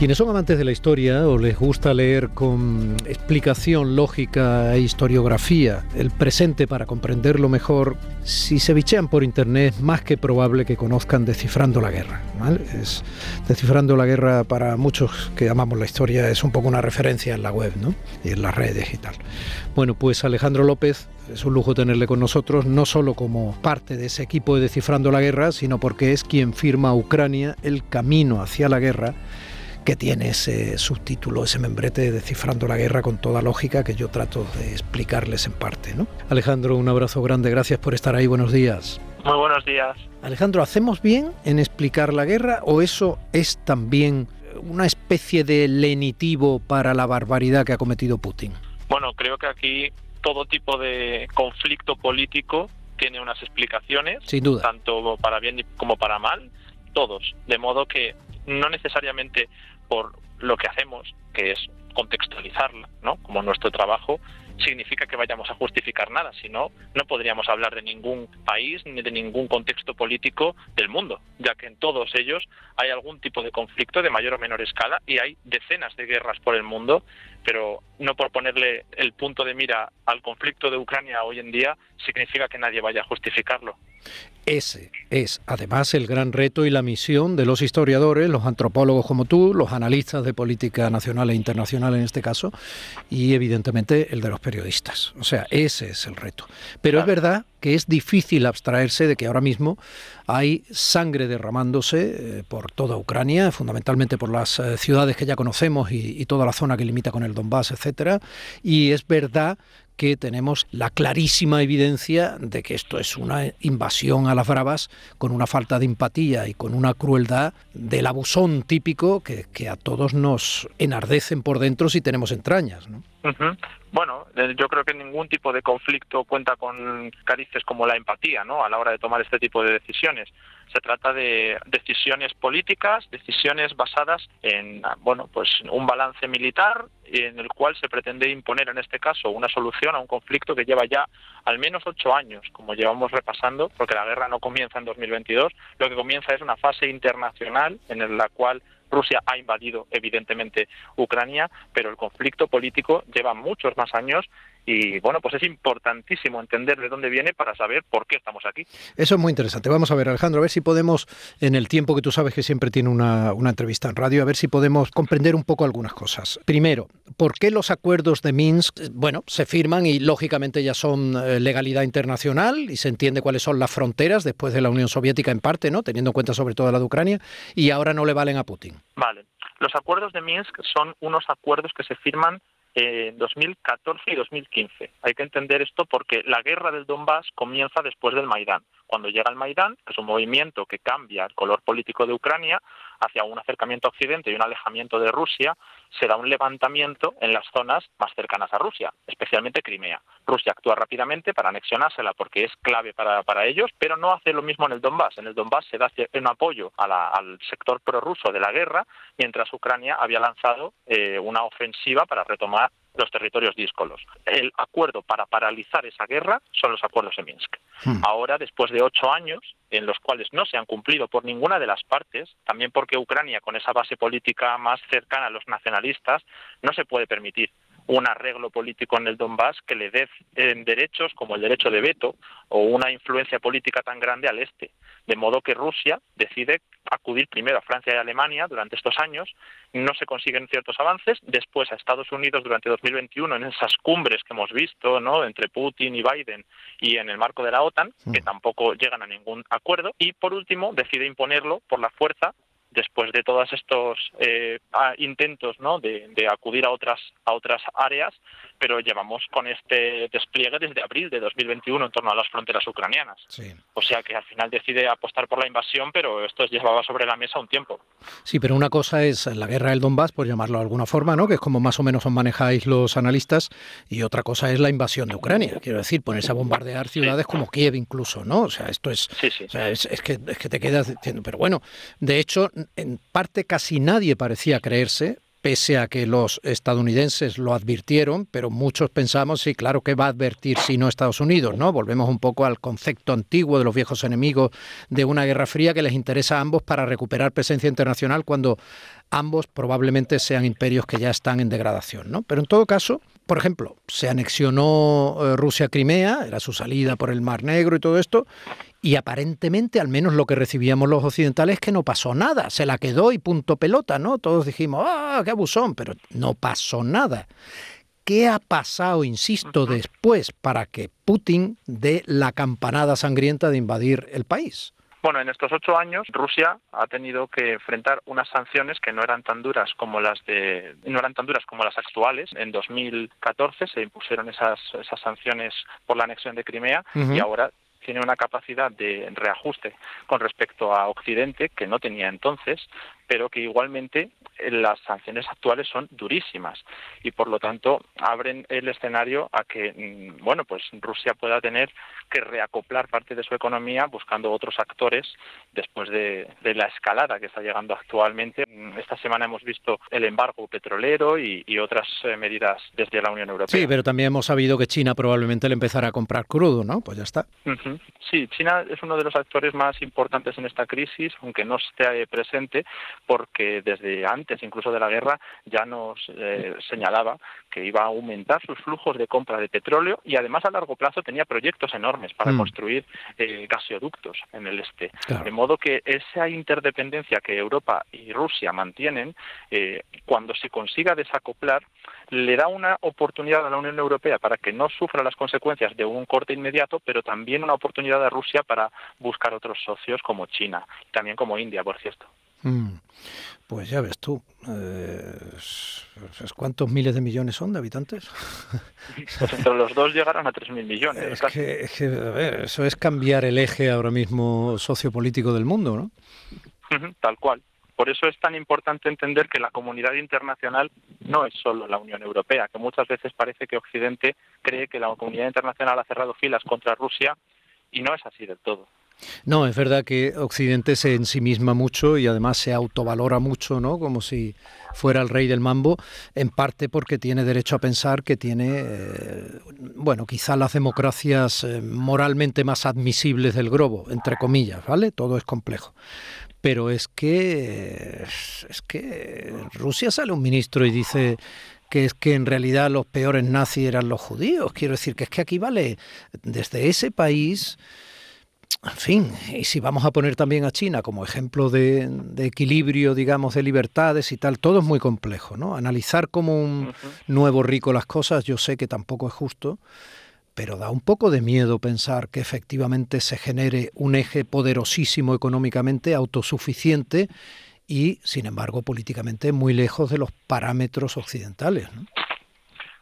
Quienes son amantes de la historia o les gusta leer con explicación lógica e historiografía el presente para comprenderlo mejor, si se bichean por internet es más que probable que conozcan Descifrando la Guerra. Es, Descifrando la Guerra para muchos que amamos la historia es un poco una referencia en la web ¿no? y en las redes y tal. Bueno, pues Alejandro López es un lujo tenerle con nosotros, no solo como parte de ese equipo de Descifrando la Guerra, sino porque es quien firma a Ucrania el camino hacia la guerra que tiene ese subtítulo, ese membrete de Descifrando la Guerra con toda lógica que yo trato de explicarles en parte. ¿no? Alejandro, un abrazo grande, gracias por estar ahí, buenos días. Muy buenos días. Alejandro, ¿hacemos bien en explicar la guerra o eso es también una especie de lenitivo para la barbaridad que ha cometido Putin? Bueno, creo que aquí todo tipo de conflicto político tiene unas explicaciones, Sin duda. tanto para bien como para mal, todos. De modo que no necesariamente por lo que hacemos, que es contextualizarla, ¿no? Como nuestro trabajo, significa que vayamos a justificar nada, si no, no podríamos hablar de ningún país ni de ningún contexto político del mundo, ya que en todos ellos hay algún tipo de conflicto de mayor o menor escala y hay decenas de guerras por el mundo, pero no por ponerle el punto de mira al conflicto de Ucrania hoy en día significa que nadie vaya a justificarlo. Ese es además el gran reto y la misión de los historiadores, los antropólogos como tú, los analistas de política nacional e internacional en este caso, y evidentemente el de los periodistas. O sea, ese es el reto. Pero es verdad que es difícil abstraerse de que ahora mismo hay sangre derramándose eh, por toda Ucrania, fundamentalmente por las eh, ciudades que ya conocemos y, y toda la zona que limita con el Donbass, etcétera. Y es verdad que tenemos la clarísima evidencia de que esto es una invasión a las bravas con una falta de empatía y con una crueldad del abusón típico que, que a todos nos enardecen por dentro si tenemos entrañas. ¿no? Ujú. Bueno, eh, yo creo que ningún tipo de conflicto cuenta con carices como la empatía, ¿no? A la hora de tomar este tipo de decisiones. Se trata de decisiones políticas, decisiones basadas en, ah, bueno, pues un balance militar en el cual se pretende imponer, en este caso, una solución a un conflicto que lleva ya al menos ocho años, como llevamos repasando, porque la guerra no comienza en 2022, lo que comienza es una fase internacional en la cual Rusia ha invadido evidentemente Ucrania, pero el conflicto político lleva muchos más años y bueno, pues es importantísimo entender de dónde viene para saber por qué estamos aquí. Eso es muy interesante. Vamos a ver, Alejandro, a ver si podemos, en el tiempo que tú sabes que siempre tiene una, una entrevista en radio, a ver si podemos comprender un poco algunas cosas. Primero, ¿por qué los acuerdos de Minsk, eh, bueno, se firman y lógicamente ya son eh, legalidad internacional y se entiende cuáles son las fronteras después de la Unión Soviética en parte, ¿no? Teniendo en cuenta sobre todo la de Ucrania, y ahora no le valen a Putin? Vale. Los acuerdos de Minsk son unos acuerdos que se firman en 2014 y 2015. Hay que entender esto porque la guerra del Donbass comienza después del Maidán. Cuando llega el Maidán, que es un movimiento que cambia el color político de Ucrania hacia un acercamiento a Occidente y un alejamiento de Rusia, se da un levantamiento en las zonas más cercanas a Rusia, especialmente Crimea. Rusia actúa rápidamente para anexionársela porque es clave para, para ellos, pero no hace lo mismo en el Donbass. En el Donbass se da un apoyo a la, al sector prorruso de la guerra, mientras Ucrania había lanzado eh, una ofensiva para retomar los territorios díscolos. El acuerdo para paralizar esa guerra son los acuerdos de Minsk. Hmm. Ahora, después de ocho años, en los cuales no se han cumplido por ninguna de las partes, también porque Ucrania, con esa base política más cercana a los nacionalistas, no se puede permitir un arreglo político en el Donbass que le dé eh, derechos como el derecho de veto o una influencia política tan grande al este. De modo que Rusia decide acudir primero a Francia y Alemania durante estos años, no se consiguen ciertos avances, después a Estados Unidos durante 2021 en esas cumbres que hemos visto, ¿no? entre Putin y Biden y en el marco de la OTAN, que tampoco llegan a ningún acuerdo, y por último decide imponerlo por la fuerza después de todos estos eh, a- intentos ¿no? de, de acudir a otras a otras áreas, pero llevamos con este despliegue desde abril de 2021 en torno a las fronteras ucranianas. Sí. O sea que al final decide apostar por la invasión, pero esto llevaba sobre la mesa un tiempo. Sí, pero una cosa es la guerra del Donbass, por llamarlo de alguna forma, ¿no? que es como más o menos os manejáis los analistas, y otra cosa es la invasión de Ucrania. Quiero decir, ponerse a bombardear ciudades como Kiev incluso, ¿no? O sea, esto es, es, que, es que te quedas diciendo, pero bueno, de hecho, en parte casi nadie parecía creerse, pese a que los estadounidenses lo advirtieron, pero muchos pensamos, sí, claro que va a advertir si no Estados Unidos, ¿no? Volvemos un poco al concepto antiguo de los viejos enemigos de una guerra fría que les interesa a ambos para recuperar presencia internacional cuando ambos probablemente sean imperios que ya están en degradación, ¿no? Pero en todo caso, por ejemplo, se anexionó eh, Rusia Crimea, era su salida por el Mar Negro y todo esto, y aparentemente, al menos lo que recibíamos los occidentales, es que no pasó nada, se la quedó y punto pelota, ¿no? Todos dijimos, ¡ah, qué abusón! Pero no pasó nada. ¿Qué ha pasado, insisto, después para que Putin dé la campanada sangrienta de invadir el país? Bueno, en estos ocho años Rusia ha tenido que enfrentar unas sanciones que no eran tan duras como las de no eran tan duras como las actuales. En 2014 se impusieron esas esas sanciones por la anexión de Crimea y ahora tiene una capacidad de reajuste con respecto a Occidente que no tenía entonces, pero que igualmente eh, las sanciones actuales son durísimas y por lo tanto abren el escenario a que mm, bueno pues Rusia pueda tener que reacoplar parte de su economía buscando otros actores después de, la escalada que está llegando actualmente. Mm, esta semana hemos visto el embargo petrolero y, otras eh, medidas desde la Unión Europea. Sí, pero también hemos sabido que China probablemente le empezará a comprar crudo, ¿no? Pues ya está. Sí, China es uno de los actores más importantes en esta crisis, aunque no esté presente, porque desde antes incluso de la guerra ya nos eh, señalaba que iba a aumentar sus flujos de compra de petróleo y además a largo plazo tenía proyectos enormes para mm. construir eh, gasoductos en el este. De modo que esa interdependencia que Europa y Rusia mantienen, eh, cuando se consiga desacoplar, le da una oportunidad a la Unión Europea para que no sufra las consecuencias de un corte inmediato, pero también una oportunidad a Rusia para buscar otros socios como China, y también como India, por cierto. Mm. Pues ya ves tú, eh, ¿cuántos miles de millones son de habitantes? Pues entre los dos llegaron a 3.000 millones. Es que, a ver, eso es cambiar el eje ahora mismo sociopolítico del mundo, ¿no? Tal cual. Por eso es tan importante entender que la comunidad internacional no es solo la Unión Europea, que muchas veces parece que Occidente cree que la comunidad internacional ha cerrado filas contra Rusia y no es así del todo. No, es verdad que Occidente se ensimisma mucho y además se autovalora mucho, ¿no? Como si fuera el rey del mambo, en parte porque tiene derecho a pensar que tiene, eh, bueno, quizá las democracias eh, moralmente más admisibles del globo, entre comillas, ¿vale? Todo es complejo. Pero es que es que Rusia sale un ministro y dice que es que en realidad los peores nazis eran los judíos. Quiero decir que es que aquí vale desde ese país en fin, y si vamos a poner también a China como ejemplo de, equilibrio, digamos, de libertades y tal, todo es muy complejo, ¿no? Analizar como un nuevo rico las cosas, yo sé que tampoco es justo, pero da un poco de miedo pensar que efectivamente se genere un eje poderosísimo económicamente, autosuficiente y, sin embargo, políticamente muy lejos de los parámetros occidentales, ¿no?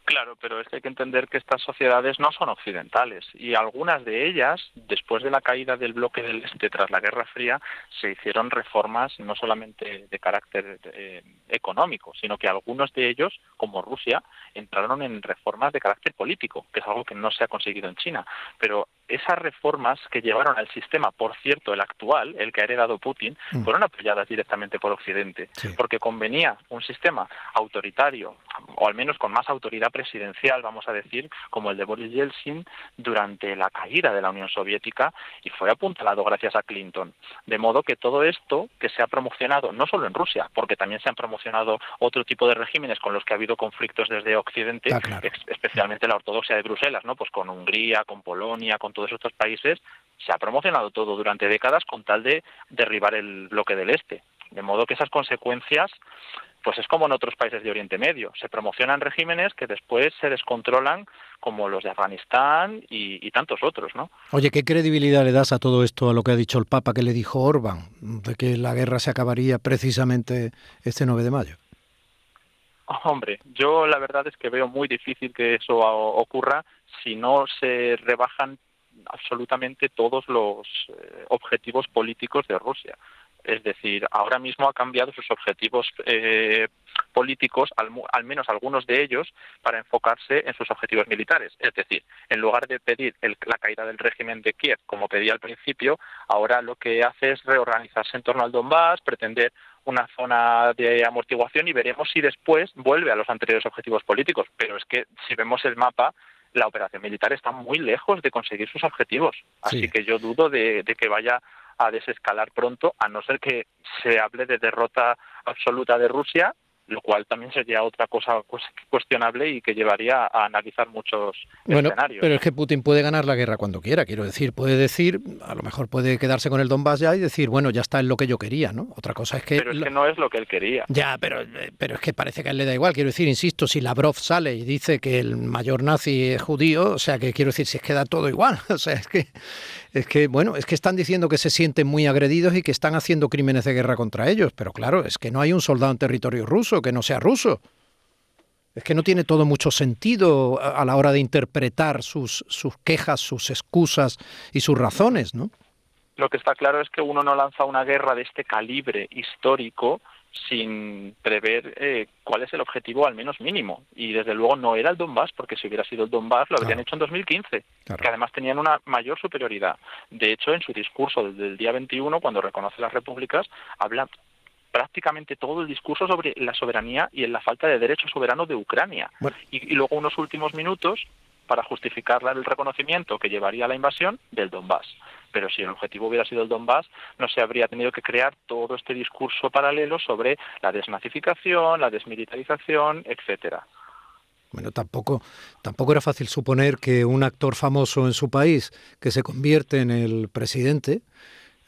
Claro, pero es que hay que entender que estas sociedades no son occidentales y algunas de ellas, después de la caída del bloque del Este tras la Guerra Fría, se hicieron reformas no solamente de carácter eh, económico, sino que algunos de ellos, como Rusia, entraron en reformas de carácter político, que es algo que no se ha conseguido en China. Pero esas reformas que llevaron al sistema, por cierto, el actual, el que ha heredado Putin, mm. fueron apoyadas directamente por Occidente, porque convenía un sistema autoritario, o al menos con más autoridad presidencial, vamos a decir, como el de Boris Yeltsin durante la caída de la Unión Soviética y fue apuntalado gracias a Clinton. De modo que todo esto que se ha promocionado, no solo en Rusia, porque también se han promocionado otro tipo de regímenes con los que ha habido conflictos desde Occidente, especialmente la ortodoxia de Bruselas, ¿no? Pues con Hungría, con Polonia, con todos estos países, se ha promocionado todo durante décadas con tal de derribar el bloque del Este. De modo que esas consecuencias, pues es como en otros países de Oriente Medio. Se promocionan regímenes que después se descontrolan, como los de Afganistán y, tantos otros, ¿no? Oye, ¿qué credibilidad le das a todo esto, a lo que ha dicho el Papa que le dijo Orban, de que la guerra se acabaría precisamente este 9 de mayo? Hombre, yo la verdad es que veo muy difícil que eso ocurra si no se rebajan absolutamente todos los eh, objetivos políticos de Rusia. Es decir, ahora mismo ha cambiado sus objetivos eh, políticos, al, menos algunos de ellos, para enfocarse en sus objetivos militares. Es decir, en lugar de pedir la caída del régimen de Kiev, como pedía al principio, ahora lo que hace es reorganizarse en torno al Donbass, pretender una zona de amortiguación y veremos si después vuelve a los anteriores objetivos políticos. Pero es que si vemos el mapa, la operación militar está muy lejos de conseguir sus objetivos. Así que yo dudo de, que vaya a desescalar pronto, a no ser que se hable de derrota absoluta de Rusia lo cual también sería otra cosa cuestionable y que llevaría a analizar muchos bueno, escenarios. Pero es que Putin puede ganar la guerra cuando quiera, quiero decir, puede decir, a lo mejor puede quedarse con el Donbass ya y decir, bueno, ya está en lo que yo quería, ¿no? Otra cosa es que... Pero es que no es lo que él quería. Ya, pero, pero es que parece que a él le da igual, quiero decir, insisto, si Lavrov sale y dice que el mayor nazi es judío, o sea, que quiero decir, si es que da todo igual, o sea, es que es que, bueno, es que están diciendo que se sienten muy agredidos y que están haciendo crímenes de guerra contra ellos, pero claro, es que no hay un soldado en territorio ruso que no sea ruso. Es que no tiene todo mucho sentido a la hora de interpretar sus, sus quejas, sus excusas y sus razones, ¿no? Lo que está claro es que uno no lanza una guerra de este calibre histórico sin prever eh, cuál es el objetivo al menos mínimo. Y desde luego no era el Donbass, porque si hubiera sido el Donbass lo habrían hecho en 2015, que además tenían una mayor superioridad. De hecho, en su discurso desde el día 21, cuando reconoce las repúblicas, habla prácticamente todo el discurso sobre la soberanía y en la falta de derecho soberano de Ucrania. Y, y, luego unos últimos minutos para justificar el reconocimiento que llevaría a la invasión del Donbass pero si el objetivo hubiera sido el Donbass, no se habría tenido que crear todo este discurso paralelo sobre la desnazificación, la desmilitarización, etcétera. Bueno, tampoco, tampoco era fácil suponer que un actor famoso en su país, que se convierte en el presidente,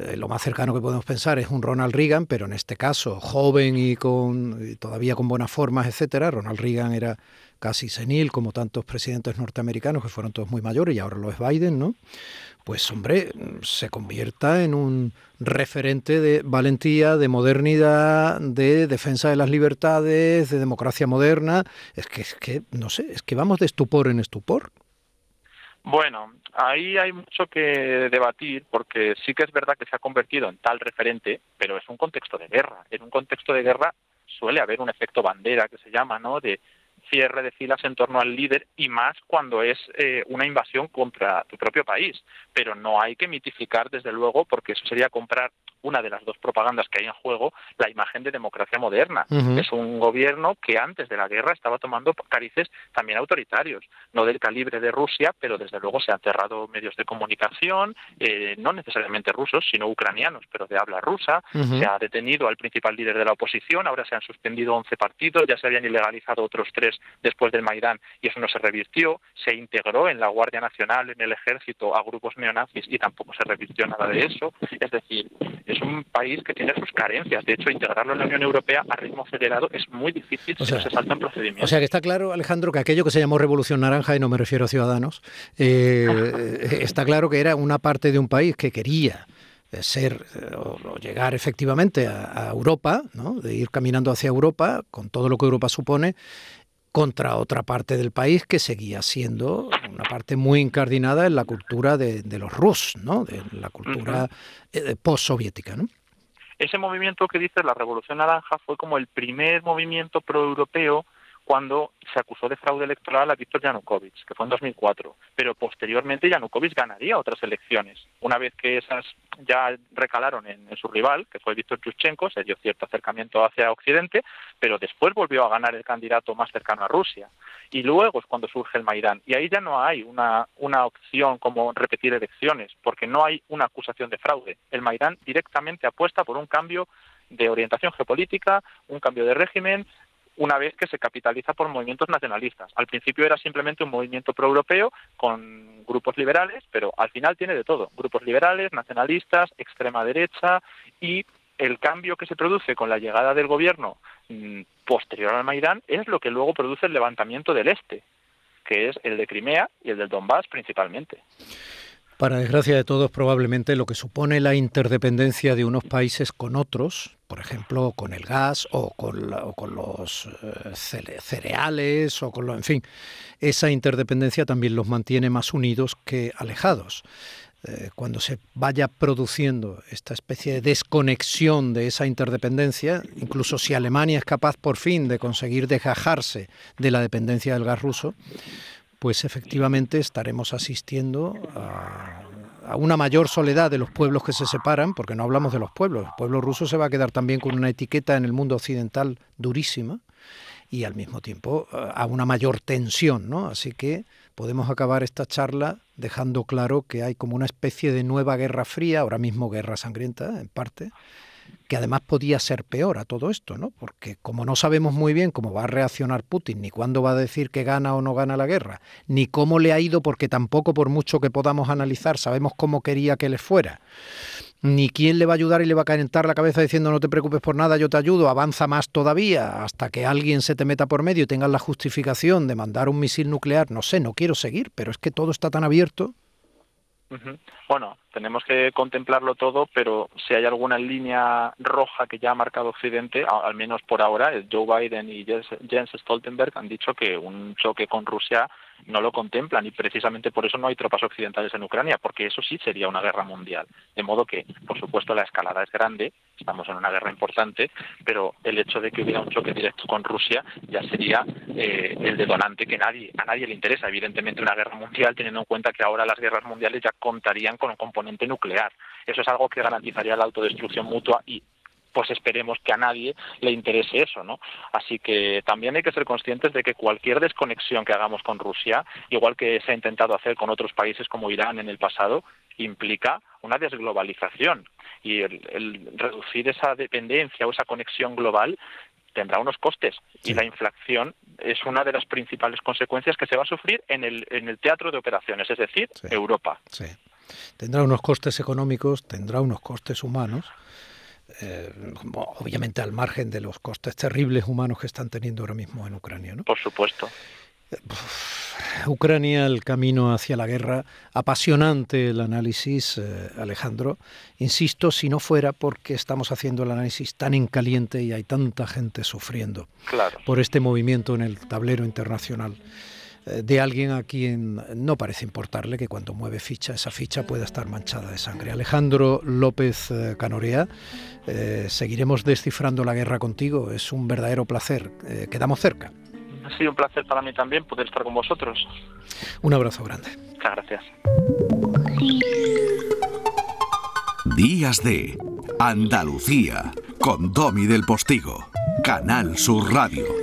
eh, lo más cercano que podemos pensar es un Ronald Reagan, pero en este caso joven y con todavía con buenas formas, etcétera. Ronald Reagan era casi senil, como tantos presidentes norteamericanos que fueron todos muy mayores y ahora lo es Biden, ¿no? Pues hombre, se convierta en un referente de valentía, de modernidad, de defensa de las libertades, de democracia moderna. Es que, es que no sé, es que vamos de estupor en estupor. Bueno, ahí hay mucho que debatir porque sí que es verdad que se ha convertido en tal referente, pero es un contexto de guerra. En un contexto de guerra suele haber un efecto bandera que se llama, ¿no? De cierre de filas en torno al líder y más cuando es eh, una invasión contra tu propio país. Pero no hay que mitificar, desde luego, porque eso sería comprar una de las dos propagandas que hay en juego, la imagen de democracia moderna. Es un gobierno que antes de la guerra estaba tomando carices también autoritarios, no del calibre de Rusia, pero desde luego se han cerrado medios de comunicación, eh, no necesariamente rusos, sino ucranianos, pero de habla rusa. Se ha detenido al principal líder de la oposición, ahora se han suspendido 11 partidos, ya se habían ilegalizado otros tres después del Maidán y eso no se revirtió. Se integró en la Guardia Nacional, en el ejército, a grupos neonazis y tampoco se revirtió nada de eso. Es decir, es un país que tiene sus carencias. De hecho, integrarlo en la Unión Europea a ritmo acelerado es muy difícil si no se saltan procedimientos. O sea que está claro, Alejandro, que aquello que se llamó Revolución Naranja, y no me refiero a Ciudadanos, eh, está claro que era una parte de un país que quería eh, ser eh, o llegar efectivamente a, a Europa, ¿no? de ir caminando hacia Europa con todo lo que Europa supone contra otra parte del país que seguía siendo una parte muy incardinada en la cultura de, los Rus, ¿no? de la cultura uh postsoviética. ¿no? Ese movimiento que dice la Revolución Naranja fue como el primer movimiento proeuropeo cuando se acusó de fraude electoral a Víctor Yanukovych, que fue en 2004. Pero posteriormente Yanukovych ganaría otras elecciones. Una vez que esas ya recalaron en, su rival, que fue Víctor Yushchenko, se dio cierto acercamiento hacia Occidente, pero después volvió a ganar el candidato más cercano a Rusia. Y luego es cuando surge el Maidán. Y ahí ya no hay una, una opción como repetir elecciones, porque no hay una acusación de fraude. El Maidán directamente apuesta por un cambio de orientación geopolítica, un cambio de régimen, una vez que se capitaliza por movimientos nacionalistas. Al principio era simplemente un movimiento proeuropeo con grupos liberales, pero al final tiene de todo, grupos liberales, nacionalistas, extrema derecha y el cambio que se produce con la llegada del gobierno mm, posterior al Maidán es lo que luego produce el levantamiento del este, que es el de Crimea y el del Donbass principalmente. Para desgracia de todos, probablemente lo que supone la interdependencia de unos países con otros, por ejemplo, con el gas o con, con los eh, cereales o con lo, en fin, esa interdependencia también los mantiene más unidos que alejados. eh, cuando se vaya produciendo esta especie de desconexión de esa interdependencia, incluso si Alemania es capaz por fin de conseguir desgajarse de la dependencia del gas ruso, pues efectivamente estaremos asistiendo a, una mayor soledad de los pueblos que se separan, porque no hablamos de los pueblos, el pueblo ruso se va a quedar también con una etiqueta en el mundo occidental durísima y al mismo tiempo a una mayor tensión, ¿no? Así que podemos acabar esta charla dejando claro que hay como una especie de nueva guerra fría, ahora mismo guerra sangrienta en parte, que además podía ser peor a todo esto, ¿no? Porque como no sabemos muy bien cómo va a reaccionar Putin, ni cuándo va a decir que gana o no gana la guerra, ni cómo le ha ido, porque tampoco por mucho que podamos analizar sabemos cómo quería que le fuera, ni quién le va a ayudar y le va a calentar la cabeza diciendo no te preocupes por nada, yo te ayudo, avanza más todavía hasta que alguien se te meta por medio y tengas la justificación de mandar un misil nuclear, no sé, no quiero seguir, pero es que todo está tan abierto. Bueno, tenemos que contemplarlo todo, pero si hay alguna línea roja que ya ha marcado Occidente, al menos por ahora, Joe Biden y Jens Stoltenberg han dicho que un choque con Rusia no lo contemplan y precisamente por eso no hay tropas occidentales en Ucrania, porque eso sí sería una guerra mundial. De modo que, por supuesto, la escalada es grande, estamos en una guerra importante, pero el hecho de que hubiera un choque directo con Rusia ya sería eh, el detonante que a nadie le interesa, evidentemente, una guerra mundial, teniendo en cuenta que ahora las guerras mundiales ya contarían con un componente nuclear. Eso es algo que garantizaría la autodestrucción mutua y pues esperemos que a nadie le interese eso, ¿no? Así que también hay que ser conscientes de que cualquier desconexión que hagamos con Rusia, igual que se ha intentado hacer con otros países como Irán en el pasado, implica una desglobalización y el, reducir esa dependencia o esa conexión global tendrá unos costes y la inflación es una de las principales consecuencias que se va a sufrir en el, en el teatro de operaciones, es decir, Europa. Sí. Tendrá unos costes económicos, tendrá unos costes humanos eh, obviamente al margen de los costes terribles humanos que están teniendo ahora mismo en Ucrania. ¿no? Por supuesto. Ucrania, el camino hacia la guerra, apasionante el análisis, eh, Alejandro. Insisto, si no fuera porque estamos haciendo el análisis tan en caliente y hay tanta gente sufriendo por este movimiento en el tablero internacional. Eh, de alguien a quien no parece importarle que cuando mueve ficha, esa ficha pueda estar manchada de sangre. Alejandro López eh, Canorea, eh, seguiremos descifrando la guerra contigo, es un verdadero placer, quedamos cerca. Ha sido un placer para mí también poder estar con vosotros. Un abrazo grande. Muchas gracias. Días de Andalucía con Domi del Postigo, Canal Sur Radio.